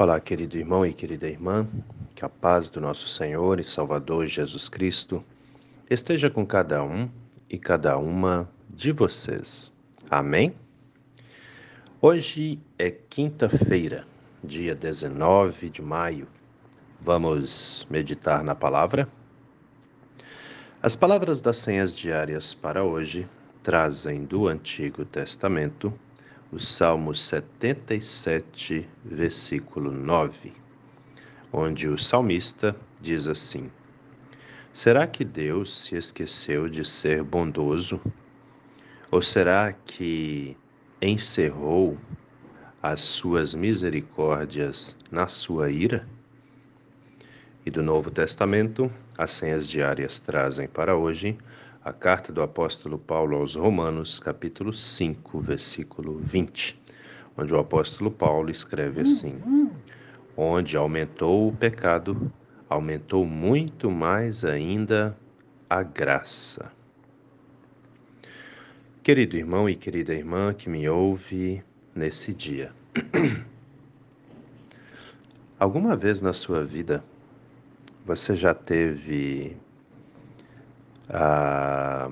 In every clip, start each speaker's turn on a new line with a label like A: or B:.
A: Olá, querido irmão e querida irmã, que a paz do nosso Senhor e Salvador Jesus Cristo esteja com cada um e cada uma de vocês. Amém? Hoje é quinta-feira, dia 19 de maio. Vamos meditar na palavra? As palavras das senhas diárias para hoje trazem do Antigo Testamento o Salmo 77, versículo 9, onde o salmista diz assim: Será que Deus se esqueceu de ser bondoso? Ou será que encerrou as suas misericórdias na sua ira? E do Novo Testamento, as senhas diárias trazem para hoje a carta do apóstolo Paulo aos Romanos, capítulo 5, versículo 20, onde o apóstolo Paulo escreve assim: Onde aumentou o pecado, aumentou muito mais ainda a graça. Querido irmão e querida irmã que me ouve nesse dia, alguma vez na sua vida você já teve a,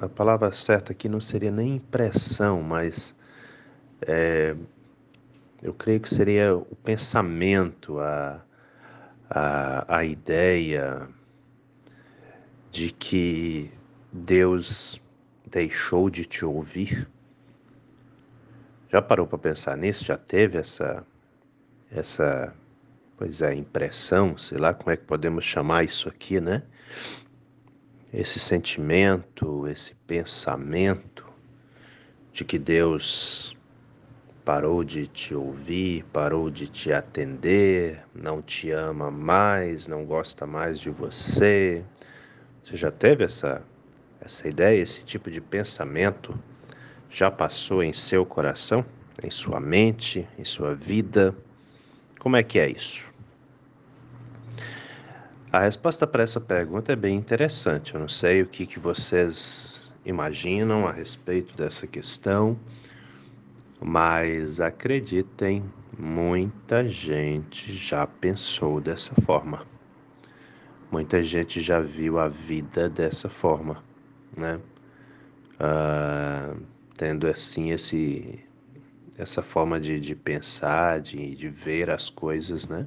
A: a palavra certa aqui não seria nem impressão, mas é, eu creio que seria o pensamento, a, a, a ideia de que Deus deixou de te ouvir? Já parou para pensar nisso? Já teve essa essa pois é, impressão, sei lá como é que podemos chamar isso aqui, né? Esse sentimento, esse pensamento de que Deus parou de te ouvir, parou de te atender, não te ama mais, não gosta mais de você. Você já teve essa essa ideia, esse tipo de pensamento já passou em seu coração, em sua mente, em sua vida? Como é que é isso? A resposta para essa pergunta é bem interessante. Eu não sei o que, que vocês imaginam a respeito dessa questão, mas acreditem, muita gente já pensou dessa forma. Muita gente já viu a vida dessa forma, né? Ah, tendo assim esse, essa forma de, de pensar, de, de ver as coisas, né?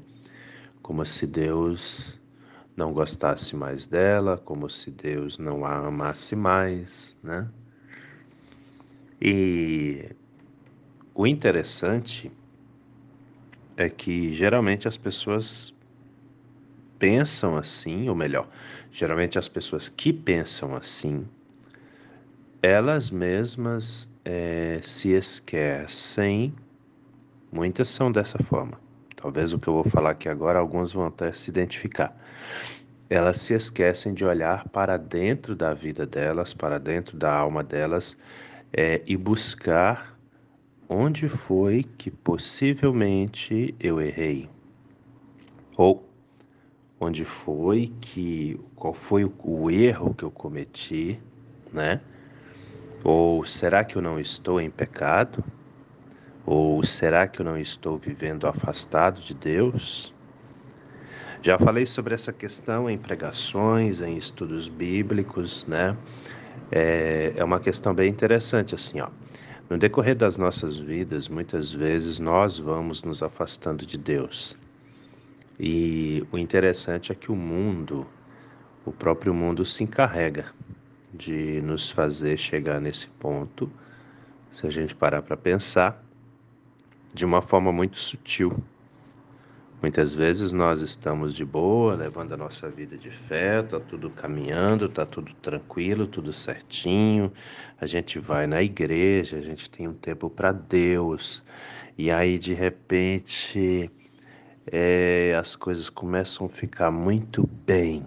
A: Como se Deus não gostasse mais dela, como se Deus não a amasse mais, né? E o interessante é que geralmente as pessoas pensam assim, ou melhor, geralmente as pessoas que pensam assim, elas mesmas é, se esquecem, muitas são dessa forma, Talvez o que eu vou falar aqui agora, alguns vão até se identificar. Elas se esquecem de olhar para dentro da vida delas, para dentro da alma delas é, e buscar onde foi que possivelmente eu errei. Ou onde foi que qual foi o, o erro que eu cometi, né? Ou será que eu não estou em pecado? Ou será que eu não estou vivendo afastado de Deus? Já falei sobre essa questão em pregações, em estudos bíblicos, né? É, é uma questão bem interessante, assim, ó. No decorrer das nossas vidas, muitas vezes nós vamos nos afastando de Deus. E o interessante é que o mundo, o próprio mundo se encarrega de nos fazer chegar nesse ponto, se a gente parar para pensar, de uma forma muito sutil. Muitas vezes nós estamos de boa, levando a nossa vida de fé, tá tudo caminhando, tá tudo tranquilo, tudo certinho. A gente vai na igreja, a gente tem um tempo para Deus. E aí de repente é, as coisas começam a ficar muito bem.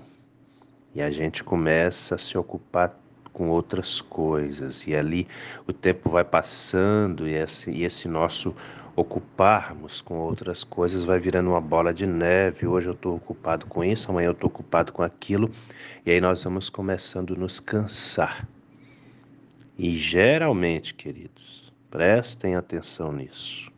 A: E a gente começa a se ocupar com outras coisas. E ali o tempo vai passando e esse, e esse nosso ocuparmos com outras coisas vai virando uma bola de neve. Hoje eu estou ocupado com isso, amanhã eu estou ocupado com aquilo, e aí nós vamos começando a nos cansar. E geralmente, queridos, prestem atenção nisso.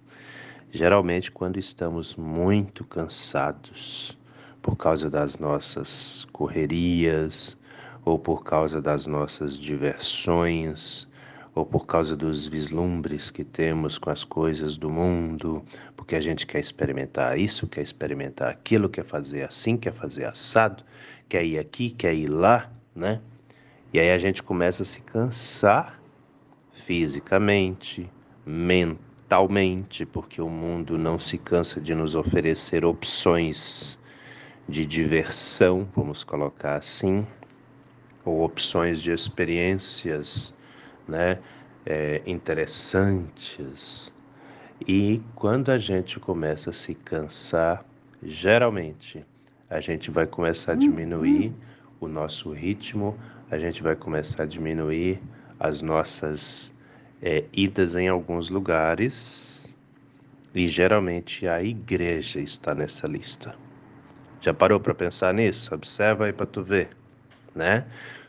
A: Geralmente, quando estamos muito cansados por causa das nossas correrias, ou por causa das nossas diversões, ou por causa dos vislumbres que temos com as coisas do mundo, porque a gente quer experimentar isso, quer experimentar aquilo, quer fazer assim, quer fazer assado, quer ir aqui, quer ir lá, né? E aí a gente começa a se cansar fisicamente, mentalmente, porque o mundo não se cansa de nos oferecer opções de diversão, vamos colocar assim, ou opções de experiências né, é, interessantes. E quando a gente começa a se cansar, geralmente a gente vai começar a diminuir o nosso ritmo, a gente vai começar a diminuir as nossas é, idas em alguns lugares e geralmente a igreja está nessa lista. Já parou para pensar nisso? Observa aí para tu ver, né?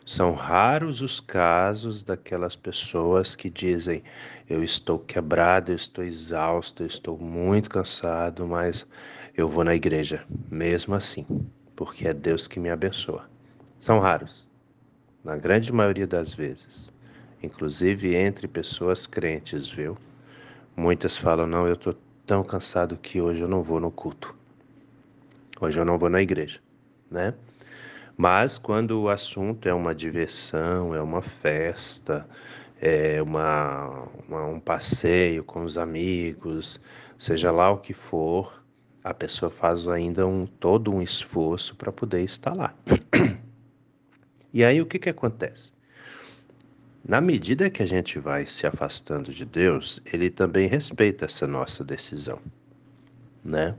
A: São raros os casos daquelas pessoas que dizem: Eu estou quebrado, eu estou exausto, eu estou muito cansado, mas eu vou na igreja, mesmo assim, porque é Deus que me abençoa. São raros, na grande maioria das vezes, inclusive entre pessoas crentes, viu? Muitas falam: Não, eu estou tão cansado que hoje eu não vou no culto, hoje eu não vou na igreja, né? Mas quando o assunto é uma diversão, é uma festa, é uma, uma, um passeio com os amigos, seja lá o que for, a pessoa faz ainda um, todo um esforço para poder estar lá. E aí o que, que acontece? Na medida que a gente vai se afastando de Deus, ele também respeita essa nossa decisão, né?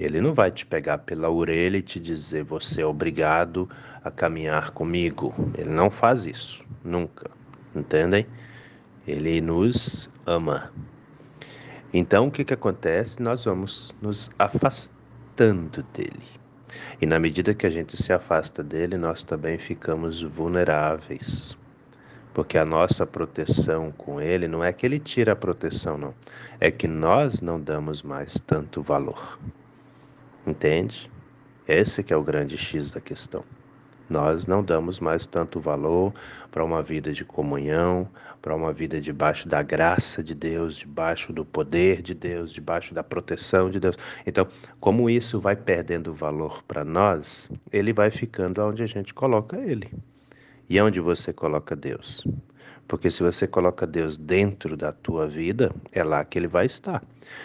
A: Ele não vai te pegar pela orelha e te dizer você é obrigado a caminhar comigo. Ele não faz isso, nunca. Entendem? Ele nos ama. Então o que, que acontece? Nós vamos nos afastando dele. E na medida que a gente se afasta dele, nós também ficamos vulneráveis. Porque a nossa proteção com ele não é que ele tira a proteção, não. É que nós não damos mais tanto valor. Entende? Esse que é o grande X da questão. Nós não damos mais tanto valor para uma vida de comunhão, para uma vida debaixo da graça de Deus, debaixo do poder de Deus, debaixo da proteção de Deus. Então, como isso vai perdendo valor para nós, ele vai ficando onde a gente coloca ele. E onde você coloca Deus? Porque se você coloca Deus dentro da tua vida, é lá que ele vai estar.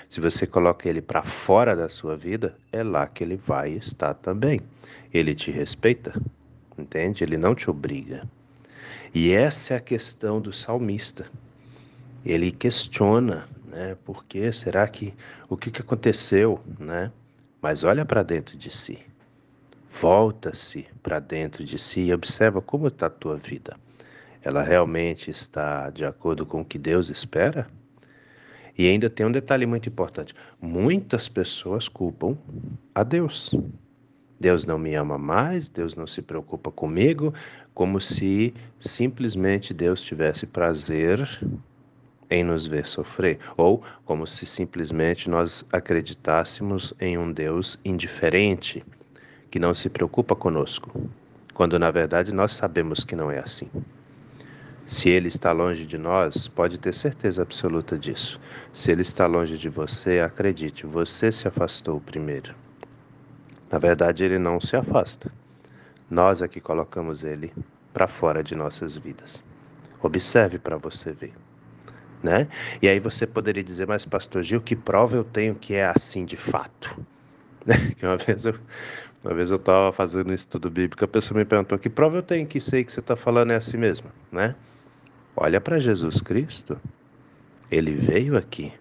A: Se você coloca ele para fora da sua vida, é lá que ele vai estar também. Ele te respeita, entende? Ele não te obriga. E essa é a questão do salmista. Ele questiona, né? Por que será que o que, que aconteceu, né? Mas olha para dentro de si. Volta-se para dentro de si e observa como está a tua vida ela realmente está de acordo com o que Deus espera? E ainda tem um detalhe muito importante: muitas pessoas culpam a Deus. Deus não me ama mais, Deus não se preocupa comigo, como se simplesmente Deus tivesse prazer em nos ver sofrer, ou como se simplesmente nós acreditássemos em um Deus indiferente, que não se preocupa conosco, quando na verdade nós sabemos que não é assim. Se ele está longe de nós, pode ter certeza absoluta disso. Se ele está longe de você, acredite, você se afastou primeiro. Na verdade, ele não se afasta. Nós é que colocamos ele para fora de nossas vidas. Observe para você ver. Né? E aí você poderia dizer, mas pastor Gil, que prova eu tenho que é assim de fato? que uma vez eu uma vez eu estava fazendo um estudo bíblico, a pessoa me perguntou, que prova eu tenho que sei que você está falando é assim mesmo, né? Olha para Jesus Cristo. Ele veio aqui.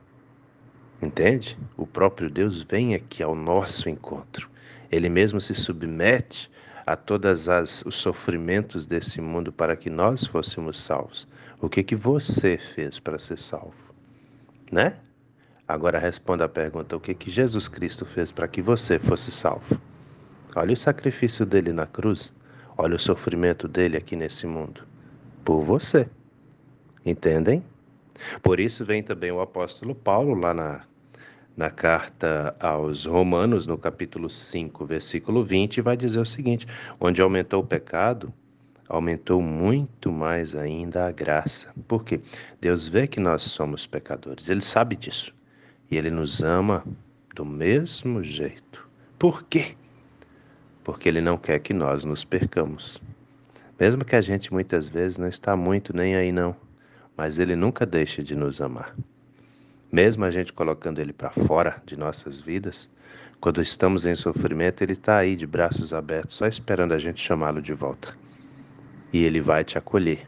A: Entende? O próprio Deus vem aqui ao nosso encontro. Ele mesmo se submete a todos os sofrimentos desse mundo para que nós fôssemos salvos. O que que você fez para ser salvo? Né? Agora responda a pergunta: o que que Jesus Cristo fez para que você fosse salvo? Olha o sacrifício dele na cruz. Olha o sofrimento dele aqui nesse mundo. Por você. Entendem? Por isso vem também o apóstolo Paulo lá na, na carta aos Romanos, no capítulo 5, versículo 20, vai dizer o seguinte: onde aumentou o pecado, aumentou muito mais ainda a graça. Por quê? Deus vê que nós somos pecadores, Ele sabe disso. E Ele nos ama do mesmo jeito. Por quê? Porque Ele não quer que nós nos percamos. Mesmo que a gente muitas vezes não está muito nem aí não, mas Ele nunca deixa de nos amar. Mesmo a gente colocando Ele para fora de nossas vidas, quando estamos em sofrimento, Ele está aí de braços abertos, só esperando a gente chamá-lo de volta e Ele vai te acolher,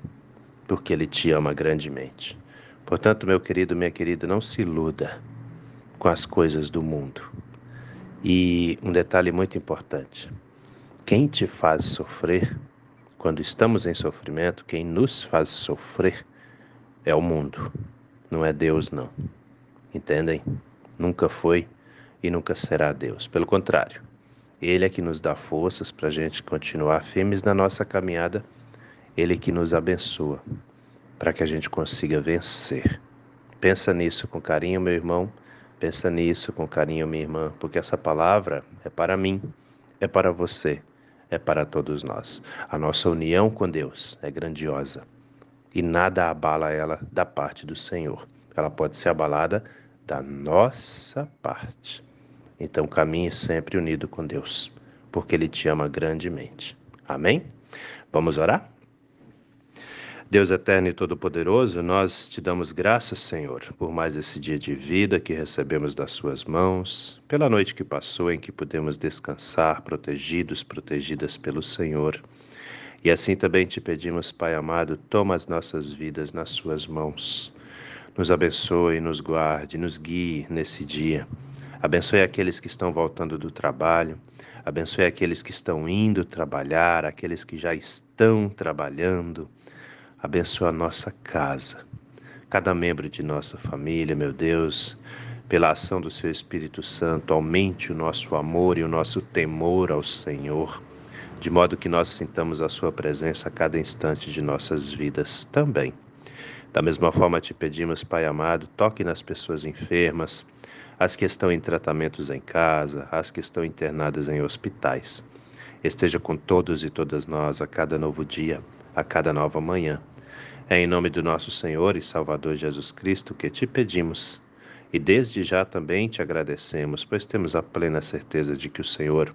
A: porque Ele te ama grandemente. Portanto, meu querido, minha querida, não se iluda com as coisas do mundo. E um detalhe muito importante: quem te faz sofrer, quando estamos em sofrimento, quem nos faz sofrer é o mundo, não é Deus, não. Entendem? Nunca foi e nunca será Deus. Pelo contrário, Ele é que nos dá forças para a gente continuar firmes na nossa caminhada ele que nos abençoa para que a gente consiga vencer. Pensa nisso com carinho, meu irmão. Pensa nisso com carinho, minha irmã, porque essa palavra é para mim, é para você, é para todos nós. A nossa união com Deus é grandiosa e nada abala ela da parte do Senhor. Ela pode ser abalada da nossa parte. Então caminhe sempre unido com Deus, porque Ele te ama grandemente. Amém? Vamos orar? Deus eterno e todo-poderoso, nós te damos graças, Senhor, por mais esse dia de vida que recebemos das Suas mãos, pela noite que passou em que pudemos descansar, protegidos, protegidas pelo Senhor. E assim também te pedimos, Pai amado, toma as nossas vidas nas Suas mãos. Nos abençoe, nos guarde, nos guie nesse dia. Abençoe aqueles que estão voltando do trabalho, abençoe aqueles que estão indo trabalhar, aqueles que já estão trabalhando. Abençoa a nossa casa, cada membro de nossa família, meu Deus, pela ação do Seu Espírito Santo, aumente o nosso amor e o nosso temor ao Senhor, de modo que nós sintamos a Sua presença a cada instante de nossas vidas também. Da mesma forma, te pedimos, Pai amado, toque nas pessoas enfermas, as que estão em tratamentos em casa, as que estão internadas em hospitais. Esteja com todos e todas nós a cada novo dia a cada nova manhã. É em nome do nosso Senhor e Salvador Jesus Cristo que te pedimos. E desde já também te agradecemos, pois temos a plena certeza de que o Senhor